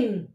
Um,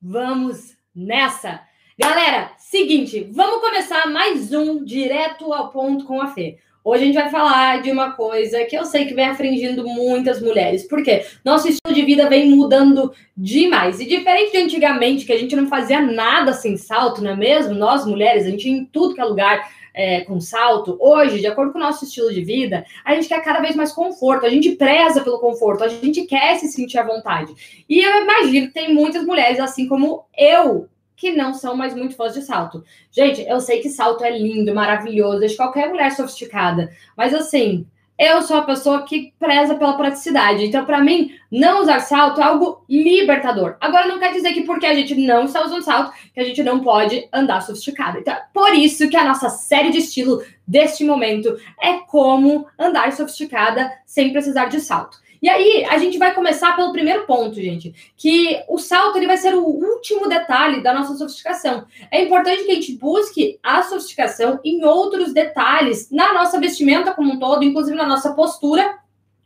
vamos nessa! Galera, seguinte, vamos começar mais um direto ao ponto com a Fê. Hoje a gente vai falar de uma coisa que eu sei que vem afligindo muitas mulheres. Por quê? Nosso estilo de vida vem mudando demais. E diferente de antigamente, que a gente não fazia nada sem salto, não é mesmo? Nós, mulheres, a gente ia em tudo que é lugar é, com salto. Hoje, de acordo com o nosso estilo de vida, a gente quer cada vez mais conforto. A gente preza pelo conforto. A gente quer se sentir à vontade. E eu imagino que tem muitas mulheres, assim como eu, que não são mais muito fãs de salto. Gente, eu sei que salto é lindo, maravilhoso, de qualquer mulher sofisticada, mas assim, eu sou a pessoa que preza pela praticidade. Então, para mim, não usar salto é algo libertador. Agora, não quer dizer que porque a gente não está usando salto, que a gente não pode andar sofisticada. Então, é por isso que a nossa série de estilo deste momento é como andar sofisticada sem precisar de salto. E aí, a gente vai começar pelo primeiro ponto, gente, que o salto ele vai ser o último detalhe da nossa sofisticação. É importante que a gente busque a sofisticação em outros detalhes na nossa vestimenta como um todo, inclusive na nossa postura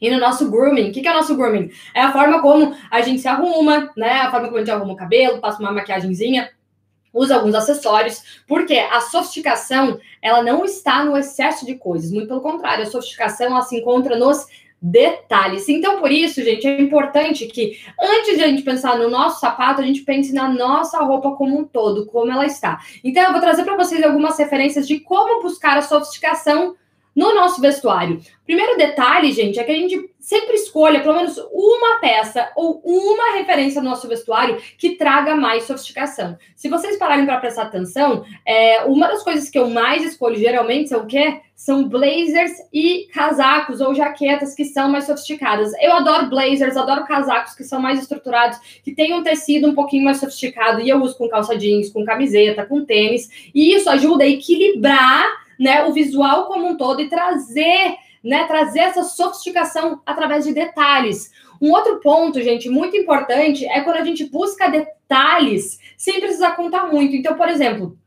e no nosso grooming. O que é o nosso grooming? É a forma como a gente se arruma, né? A forma como a gente arruma o cabelo, passa uma maquiagemzinha, usa alguns acessórios, porque a sofisticação, ela não está no excesso de coisas, muito pelo contrário, a sofisticação ela se encontra nos detalhes. Então, por isso, gente, é importante que antes de a gente pensar no nosso sapato, a gente pense na nossa roupa como um todo, como ela está. Então, eu vou trazer para vocês algumas referências de como buscar a sofisticação no nosso vestuário. Primeiro detalhe, gente, é que a gente sempre escolha pelo menos uma peça ou uma referência no nosso vestuário que traga mais sofisticação. Se vocês pararem para prestar atenção, é, uma das coisas que eu mais escolho geralmente são o quê? São blazers e casacos ou jaquetas que são mais sofisticadas. Eu adoro blazers, adoro casacos que são mais estruturados, que têm um tecido um pouquinho mais sofisticado e eu uso com calça jeans, com camiseta, com tênis, e isso ajuda a equilibrar né, o visual como um todo e trazer, né, trazer essa sofisticação através de detalhes. Um outro ponto, gente, muito importante é quando a gente busca detalhes sem precisar contar muito. Então, por exemplo,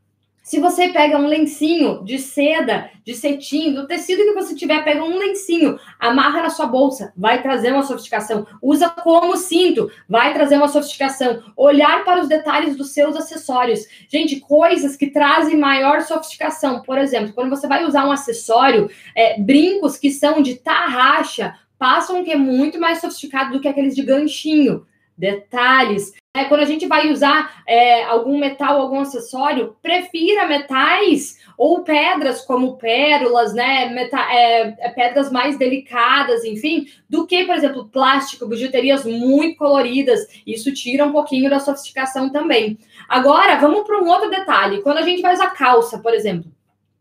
se você pega um lencinho de seda, de cetim, do tecido que você tiver, pega um lencinho, amarra na sua bolsa, vai trazer uma sofisticação. Usa como cinto, vai trazer uma sofisticação. Olhar para os detalhes dos seus acessórios. Gente, coisas que trazem maior sofisticação. Por exemplo, quando você vai usar um acessório, é, brincos que são de tarraxa, passam que é muito mais sofisticado do que aqueles de ganchinho detalhes. É, quando a gente vai usar é, algum metal, algum acessório, prefira metais ou pedras como pérolas, né? Meta é, é, pedras mais delicadas, enfim, do que, por exemplo, plástico, bijuterias muito coloridas. Isso tira um pouquinho da sofisticação também. Agora, vamos para um outro detalhe. Quando a gente vai usar calça, por exemplo,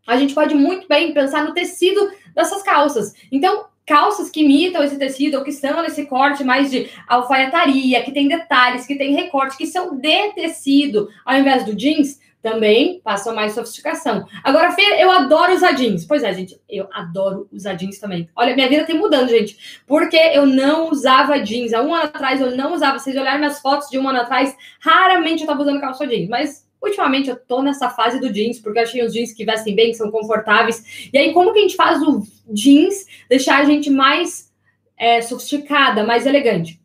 a gente pode muito bem pensar no tecido dessas calças. Então, calças que imitam esse tecido ou que são nesse corte mais de alfaiataria, que tem detalhes, que tem recorte, que são de tecido, ao invés do jeans, também passam mais sofisticação. Agora, Fê, eu adoro usar jeans. Pois é, gente, eu adoro usar jeans também. Olha, minha vida tem mudando, gente, porque eu não usava jeans. Há um ano atrás eu não usava. Vocês olharem minhas fotos de um ano atrás, raramente eu estava usando calça jeans, mas Ultimamente eu tô nessa fase do jeans, porque eu achei os jeans que vestem bem, que são confortáveis. E aí, como que a gente faz o jeans deixar a gente mais é, sofisticada, mais elegante?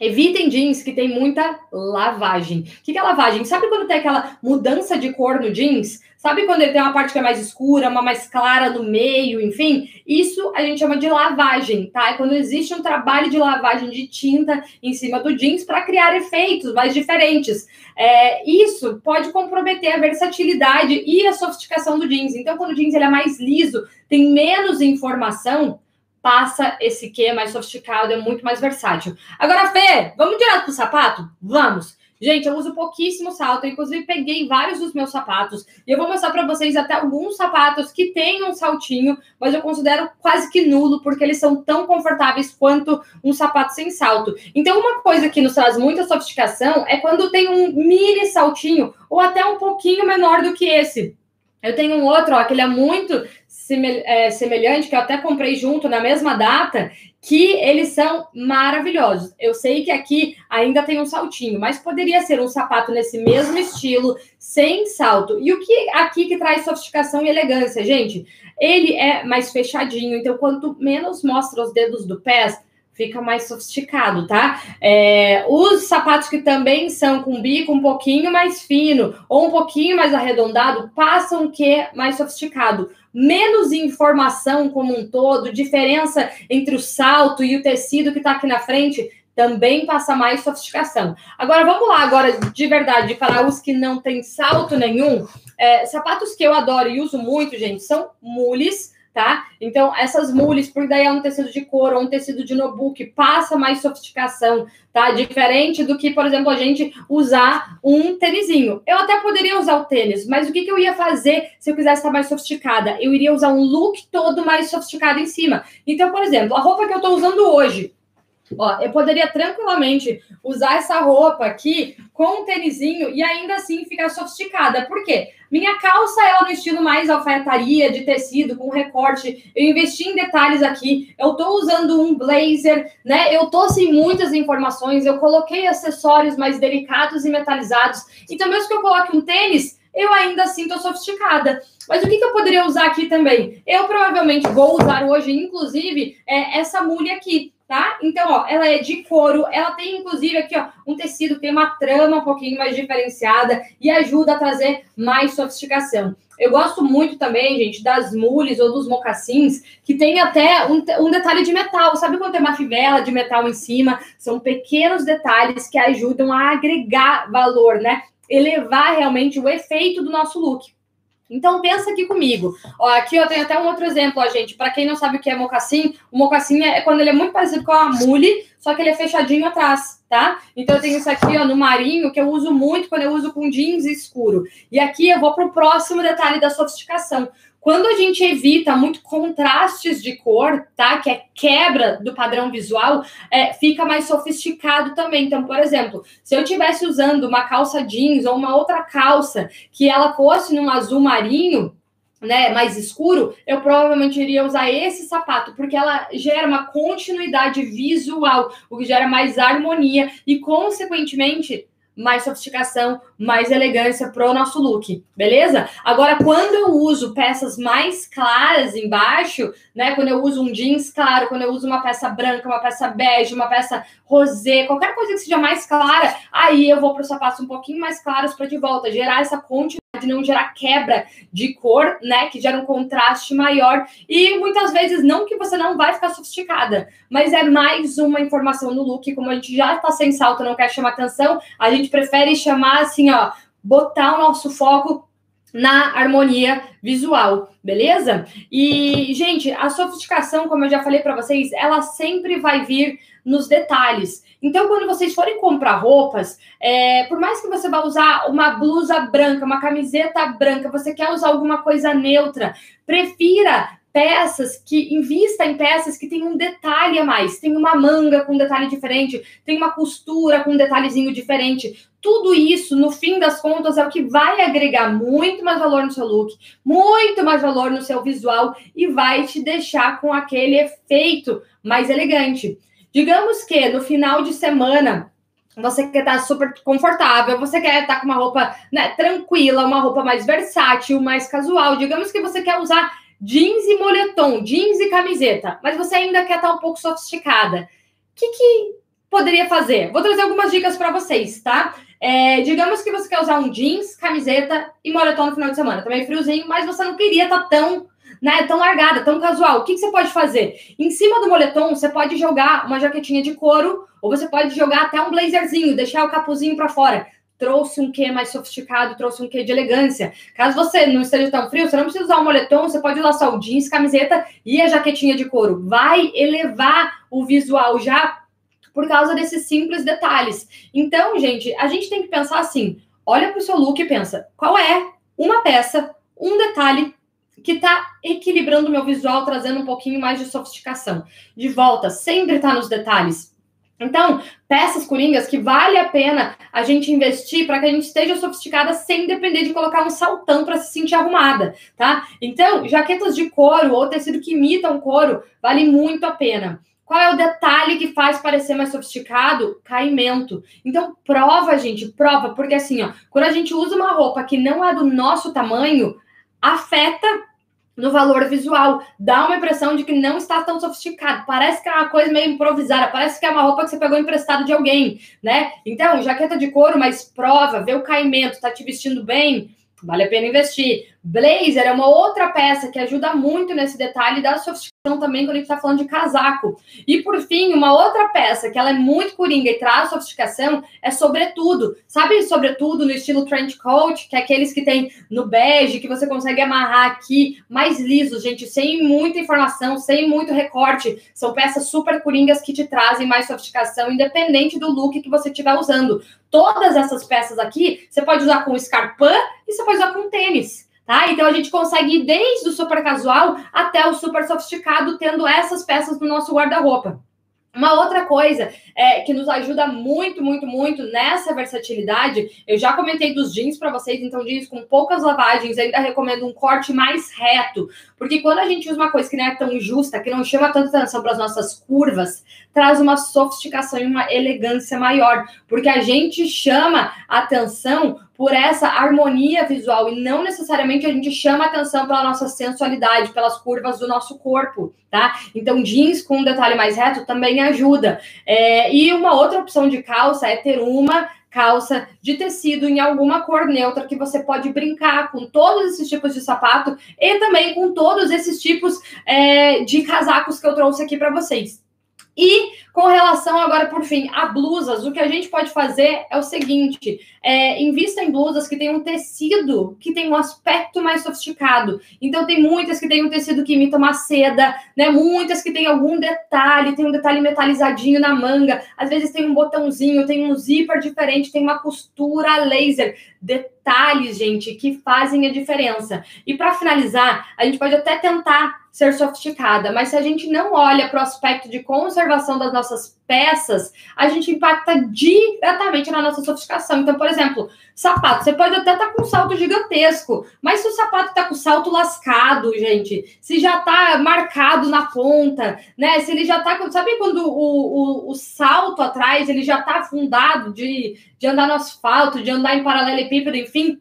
Evitem jeans que tem muita lavagem. O que é lavagem? Sabe quando tem aquela mudança de cor no jeans? Sabe quando ele tem uma parte que é mais escura, uma mais clara no meio, enfim? Isso a gente chama de lavagem, tá? É quando existe um trabalho de lavagem de tinta em cima do jeans para criar efeitos mais diferentes. É, isso pode comprometer a versatilidade e a sofisticação do jeans. Então, quando o jeans ele é mais liso, tem menos informação, passa esse que é mais sofisticado, é muito mais versátil. Agora, Fê, vamos direto pro sapato? Vamos! Gente, eu uso pouquíssimo salto, inclusive peguei vários dos meus sapatos e eu vou mostrar para vocês até alguns sapatos que têm um saltinho, mas eu considero quase que nulo porque eles são tão confortáveis quanto um sapato sem salto. Então, uma coisa que nos traz muita sofisticação é quando tem um mini saltinho ou até um pouquinho menor do que esse. Eu tenho um outro, ó, que ele é muito semelhante, que eu até comprei junto na mesma data, que eles são maravilhosos. Eu sei que aqui ainda tem um saltinho, mas poderia ser um sapato nesse mesmo estilo, sem salto. E o que aqui que traz sofisticação e elegância, gente? Ele é mais fechadinho, então quanto menos mostra os dedos do pé, fica mais sofisticado, tá? É, os sapatos que também são com bico um pouquinho mais fino ou um pouquinho mais arredondado passam o que mais sofisticado. Menos informação como um todo, diferença entre o salto e o tecido que está aqui na frente, também passa mais sofisticação. Agora vamos lá, agora de verdade, para os que não têm salto nenhum, é, sapatos que eu adoro e uso muito, gente, são mules tá? Então, essas mules, por daí é um tecido de couro ou um tecido de notebook, passa mais sofisticação, tá? Diferente do que, por exemplo, a gente usar um tênisinho. Eu até poderia usar o tênis, mas o que, que eu ia fazer se eu quisesse estar mais sofisticada? Eu iria usar um look todo mais sofisticado em cima. Então, por exemplo, a roupa que eu tô usando hoje, Ó, eu poderia tranquilamente usar essa roupa aqui com um tênisinho e ainda assim ficar sofisticada. Por quê? Minha calça, ela no estilo mais alfaiataria, de tecido, com recorte. Eu investi em detalhes aqui. Eu tô usando um blazer, né? Eu tô sem muitas informações. Eu coloquei acessórios mais delicados e metalizados. Então, mesmo que eu coloque um tênis, eu ainda assim tô sofisticada. Mas o que, que, eu poderia usar aqui também? Eu provavelmente vou usar hoje, inclusive, é, essa mulher aqui tá? Então, ó, ela é de couro, ela tem inclusive aqui, ó, um tecido, tem uma trama um pouquinho mais diferenciada e ajuda a trazer mais sofisticação. Eu gosto muito também, gente, das mules ou dos mocassins, que tem até um, um detalhe de metal. Sabe quando tem uma fivela de metal em cima? São pequenos detalhes que ajudam a agregar valor, né? Elevar realmente o efeito do nosso look. Então pensa aqui comigo. Ó, aqui eu tenho até um outro exemplo, ó, gente. Para quem não sabe o que é mocassim, o mocassim é quando ele é muito parecido com a mule, só que ele é fechadinho atrás, tá? Então eu tenho isso aqui, ó, no marinho, que eu uso muito quando eu uso com jeans escuro. E aqui eu vou para o próximo detalhe da sofisticação. Quando a gente evita muito contrastes de cor, tá? Que é quebra do padrão visual, é, fica mais sofisticado também. Então, por exemplo, se eu estivesse usando uma calça jeans ou uma outra calça que ela fosse num azul marinho, né, mais escuro, eu provavelmente iria usar esse sapato, porque ela gera uma continuidade visual, o que gera mais harmonia e, consequentemente, mais sofisticação, mais elegância pro nosso look, beleza? Agora, quando eu uso peças mais claras embaixo, né? Quando eu uso um jeans claro, quando eu uso uma peça branca, uma peça bege, uma peça rosé, qualquer coisa que seja mais clara, aí eu vou para os sapatos um pouquinho mais claros para de volta, gerar essa continuidade de não gerar quebra de cor, né? Que gera um contraste maior. E muitas vezes, não que você não vai ficar sofisticada, mas é mais uma informação no look. Como a gente já tá sem salto, não quer chamar atenção, a gente prefere chamar assim, ó, botar o nosso foco na harmonia visual, beleza? E, gente, a sofisticação, como eu já falei para vocês, ela sempre vai vir nos detalhes. Então, quando vocês forem comprar roupas, é, por mais que você vá usar uma blusa branca, uma camiseta branca, você quer usar alguma coisa neutra, prefira peças que invista em peças que tem um detalhe a mais, tem uma manga com um detalhe diferente, tem uma costura com um detalhezinho diferente. Tudo isso, no fim das contas, é o que vai agregar muito mais valor no seu look, muito mais valor no seu visual e vai te deixar com aquele efeito mais elegante. Digamos que no final de semana você quer estar super confortável, você quer estar com uma roupa né, tranquila, uma roupa mais versátil, mais casual. Digamos que você quer usar jeans e moletom, jeans e camiseta, mas você ainda quer estar um pouco sofisticada. O que, que poderia fazer? Vou trazer algumas dicas para vocês, tá? É, digamos que você quer usar um jeans, camiseta e moletom no final de semana. Também friozinho, mas você não queria estar tão né, tão largada, tão casual. O que, que você pode fazer? Em cima do moletom, você pode jogar uma jaquetinha de couro, ou você pode jogar até um blazerzinho, deixar o capuzinho para fora. Trouxe um quê mais sofisticado, trouxe um quê de elegância. Caso você não esteja tão frio, você não precisa usar um moletom, você pode usar só o jeans, camiseta e a jaquetinha de couro. Vai elevar o visual já por causa desses simples detalhes. Então, gente, a gente tem que pensar assim: olha para o seu look e pensa, qual é uma peça, um detalhe que está equilibrando o meu visual, trazendo um pouquinho mais de sofisticação. De volta, sempre está nos detalhes. Então, peças coringas que vale a pena a gente investir para que a gente esteja sofisticada sem depender de colocar um saltão para se sentir arrumada, tá? Então, jaquetas de couro ou tecido que imitam couro vale muito a pena. Qual é o detalhe que faz parecer mais sofisticado? Caimento. Então, prova, gente, prova, porque assim, ó, quando a gente usa uma roupa que não é do nosso tamanho, afeta no valor visual. Dá uma impressão de que não está tão sofisticado. Parece que é uma coisa meio improvisada, parece que é uma roupa que você pegou emprestado de alguém, né? Então, jaqueta de couro, mas prova, vê o caimento, tá te vestindo bem, vale a pena investir. Blazer é uma outra peça que ajuda muito nesse detalhe da sofisticação também quando a gente está falando de casaco. E por fim, uma outra peça que ela é muito coringa e traz sofisticação é sobretudo. Sabe sobretudo no estilo trench coat, que é aqueles que tem no bege, que você consegue amarrar aqui, mais lisos, gente, sem muita informação, sem muito recorte. São peças super coringas que te trazem mais sofisticação, independente do look que você estiver usando. Todas essas peças aqui, você pode usar com escarpã e você pode usar com tênis. Tá? Então a gente consegue ir desde o super casual até o super sofisticado, tendo essas peças no nosso guarda-roupa. Uma outra coisa é, que nos ajuda muito, muito, muito nessa versatilidade, eu já comentei dos jeans para vocês, então jeans com poucas lavagens, ainda recomendo um corte mais reto, porque quando a gente usa uma coisa que não é tão justa, que não chama tanta atenção para as nossas curvas, traz uma sofisticação e uma elegância maior, porque a gente chama atenção por essa harmonia visual e não necessariamente a gente chama atenção pela nossa sensualidade, pelas curvas do nosso corpo, tá? Então, jeans com um detalhe mais reto também ajuda. É, e uma outra opção de calça é ter uma calça de tecido em alguma cor neutra que você pode brincar com todos esses tipos de sapato e também com todos esses tipos é, de casacos que eu trouxe aqui para vocês. E com relação agora, por fim, a blusas, o que a gente pode fazer é o seguinte: é, invista em blusas que tem um tecido que tem um aspecto mais sofisticado. Então, tem muitas que tem um tecido que imita uma seda, né? Muitas que tem algum detalhe, tem um detalhe metalizadinho na manga, às vezes tem um botãozinho, tem um zíper diferente, tem uma costura laser. Detalhes, gente, que fazem a diferença. E para finalizar, a gente pode até tentar ser sofisticada, mas se a gente não olha para o aspecto de conservação das nossas peças, a gente impacta diretamente na nossa sofisticação. Então, por exemplo, sapato, você pode até estar tá com um salto gigantesco, mas se o sapato está com salto lascado, gente, se já está marcado na ponta, né? Se ele já está, sabe quando o, o, o salto atrás ele já está afundado de, de andar no asfalto, de andar em paralelepípedo, enfim,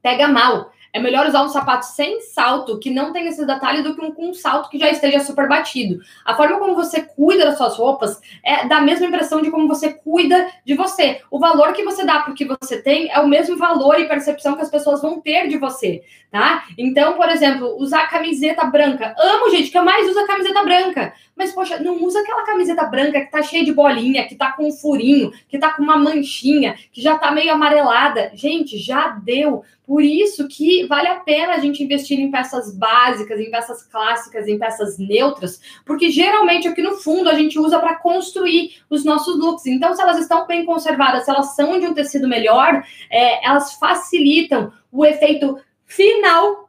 pega mal. É melhor usar um sapato sem salto, que não tem esse detalhe, do que um com um salto que já esteja super batido. A forma como você cuida das suas roupas é da mesma impressão de como você cuida de você. O valor que você dá para o que você tem é o mesmo valor e percepção que as pessoas vão ter de você, tá? Então, por exemplo, usar camiseta branca. Amo, gente, que mais uso a camiseta branca. Mas, poxa, não usa aquela camiseta branca que tá cheia de bolinha, que tá com um furinho, que tá com uma manchinha, que já tá meio amarelada. Gente, já deu. Por isso que vale a pena a gente investir em peças básicas, em peças clássicas, em peças neutras, porque geralmente aqui no fundo a gente usa para construir os nossos looks. Então, se elas estão bem conservadas, se elas são de um tecido melhor, é, elas facilitam o efeito final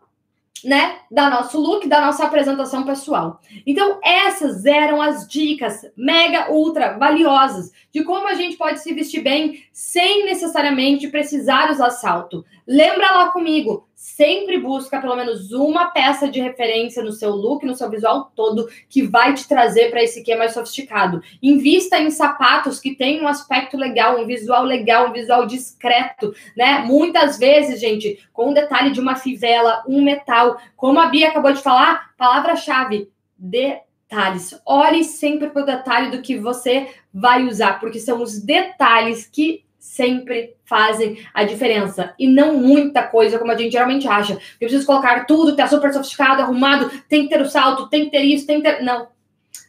né, da nosso look, da nossa apresentação pessoal. Então, essas eram as dicas mega ultra valiosas de como a gente pode se vestir bem sem necessariamente precisar usar salto. Lembra lá comigo, sempre busca pelo menos uma peça de referência no seu look, no seu visual todo, que vai te trazer para esse que é mais sofisticado. Invista em sapatos que tenham um aspecto legal, um visual legal, um visual discreto, né? Muitas vezes, gente, com o detalhe de uma fivela, um metal, como a Bia acabou de falar, palavra-chave, detalhes. Olhe sempre para o detalhe do que você vai usar, porque são os detalhes que sempre fazem a diferença. E não muita coisa, como a gente geralmente acha. Eu preciso colocar tudo, tá super sofisticado, arrumado, tem que ter o salto, tem que ter isso, tem que ter. Não.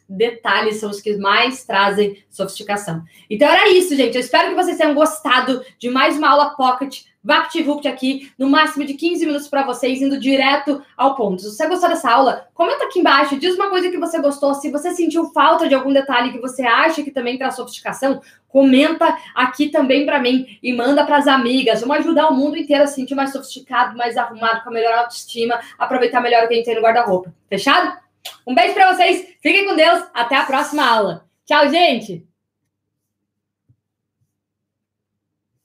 Detalhes são os que mais trazem sofisticação. Então era isso, gente. Eu espero que vocês tenham gostado de mais uma aula Pocket VaptVupt aqui, no máximo de 15 minutos para vocês, indo direto ao ponto. Se você gostou dessa aula, comenta aqui embaixo, diz uma coisa que você gostou. Se você sentiu falta de algum detalhe que você acha que também traz sofisticação, comenta aqui também para mim e manda para as amigas. Vamos ajudar o mundo inteiro a se sentir mais sofisticado, mais arrumado, com a melhor autoestima, aproveitar melhor o que a gente tem no guarda-roupa. Fechado? Um beijo para vocês, fiquem com Deus, até a próxima aula. Tchau, gente!